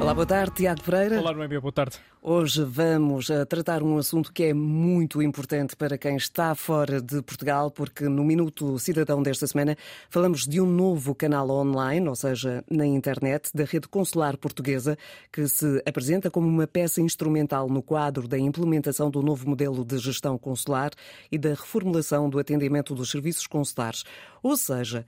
Olá, boa tarde, Tiago Pereira. Olá, Noémia, boa tarde. Hoje vamos a tratar um assunto que é muito importante para quem está fora de Portugal, porque no Minuto Cidadão desta semana falamos de um novo canal online, ou seja, na internet, da rede consular portuguesa, que se apresenta como uma peça instrumental no quadro da implementação do novo modelo de gestão consular e da reformulação do atendimento dos serviços consulares. Ou seja,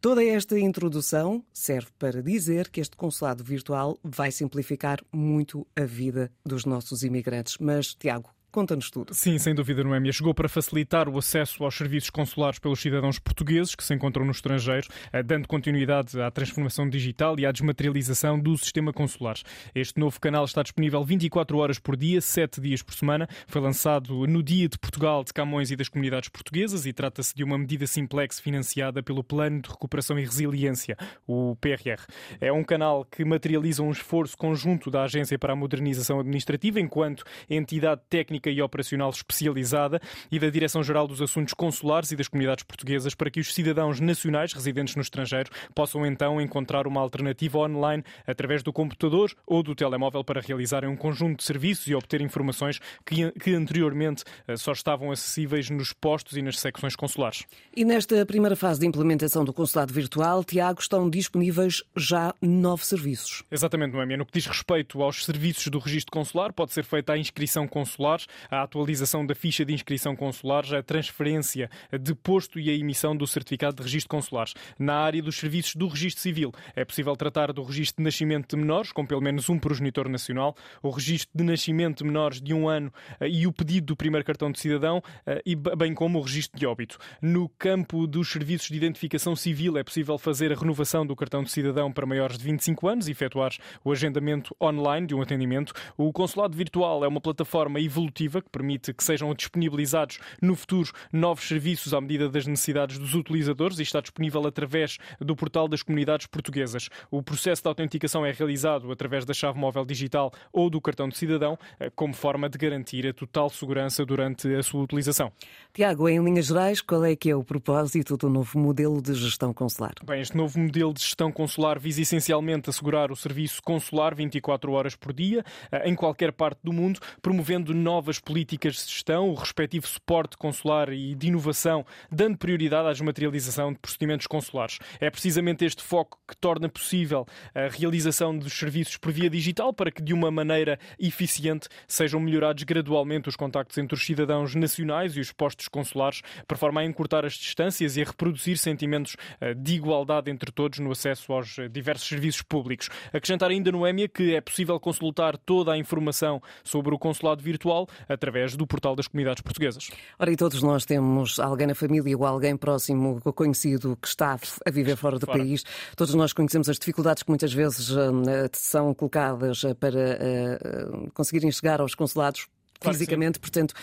Toda esta introdução serve para dizer que este consulado virtual vai simplificar muito a vida dos nossos imigrantes. Mas, Tiago, Conta-nos tudo. Sim, sem dúvida, Noémia. Chegou para facilitar o acesso aos serviços consulares pelos cidadãos portugueses que se encontram no estrangeiro, eh, dando continuidade à transformação digital e à desmaterialização do sistema consular. Este novo canal está disponível 24 horas por dia, 7 dias por semana. Foi lançado no Dia de Portugal, de Camões e das Comunidades Portuguesas e trata-se de uma medida simplex financiada pelo Plano de Recuperação e Resiliência, o PRR. É um canal que materializa um esforço conjunto da Agência para a Modernização Administrativa enquanto entidade técnica técnica e operacional especializada e da Direção-Geral dos Assuntos Consulares e das Comunidades Portuguesas para que os cidadãos nacionais residentes no estrangeiro possam então encontrar uma alternativa online através do computador ou do telemóvel para realizarem um conjunto de serviços e obter informações que, que anteriormente eh, só estavam acessíveis nos postos e nas secções consulares. E nesta primeira fase de implementação do consulado virtual, Tiago, estão disponíveis já nove serviços. Exatamente, Noémia. No que diz respeito aos serviços do registro consular, pode ser feita a inscrição consular, a atualização da ficha de inscrição consular, a transferência de posto e a emissão do certificado de registro consular. Na área dos serviços do registro civil, é possível tratar do registro de nascimento de menores, com pelo menos um progenitor nacional, o registro de nascimento de menores de um ano eh, e o pedido do primeiro cartão de cidadão, eh, e bem como o registro de óbito. No campo dos serviços de identificação civil, é possível fazer a renovação do cartão de cidadão para maiores de 25 anos e efetuar o agendamento online de um atendimento. O consulado virtual é uma plataforma evolutiva que permite que sejam disponibilizados no futuro novos serviços à medida das necessidades dos utilizadores e está disponível através do portal das comunidades portuguesas. O processo de autenticação é realizado através da chave móvel digital ou do cartão de cidadão, eh, como forma de garantir a total segurança durante a sua utilização. Tiago, em linhas gerais, qual é que é o propósito do novo modelo de gestão consular? Bem, este novo modelo de gestão consular visa essencialmente assegurar o serviço consular 24 horas por dia, eh, em qualquer parte do mundo, promovendo novas novas políticas de gestão, o respectivo suporte consular e de inovação, dando prioridade à desmaterialização de procedimentos consulares. É precisamente este foco que torna possível a realização dos serviços por via digital para que, de uma maneira eficiente, sejam melhorados gradualmente os contactos entre os cidadãos nacionais e os postos consulares, por forma a encurtar as distâncias e a reproduzir sentimentos eh, de igualdade entre todos no acesso aos eh, diversos serviços públicos. Acrescentar ainda no EMIA que é possível consultar toda a informação sobre o consulado virtual através do portal das comunidades portuguesas. Ora, e todos nós temos alguém na família ou alguém próximo conhecido que está a viver fora do fora. país. Todos nós conhecemos as dificuldades que muitas vezes uh, são colocadas uh, para uh, conseguirem chegar aos consulados Claro fisicamente. Portanto,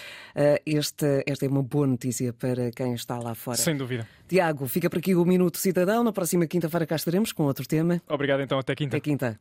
esta, esta é uma boa notícia para quem está lá fora. Sem dúvida. Tiago, fica por aqui o Minuto Cidadão. Na próxima quinta-feira cá estaremos com outro tema. Obrigado então, até quinta. Até quinta.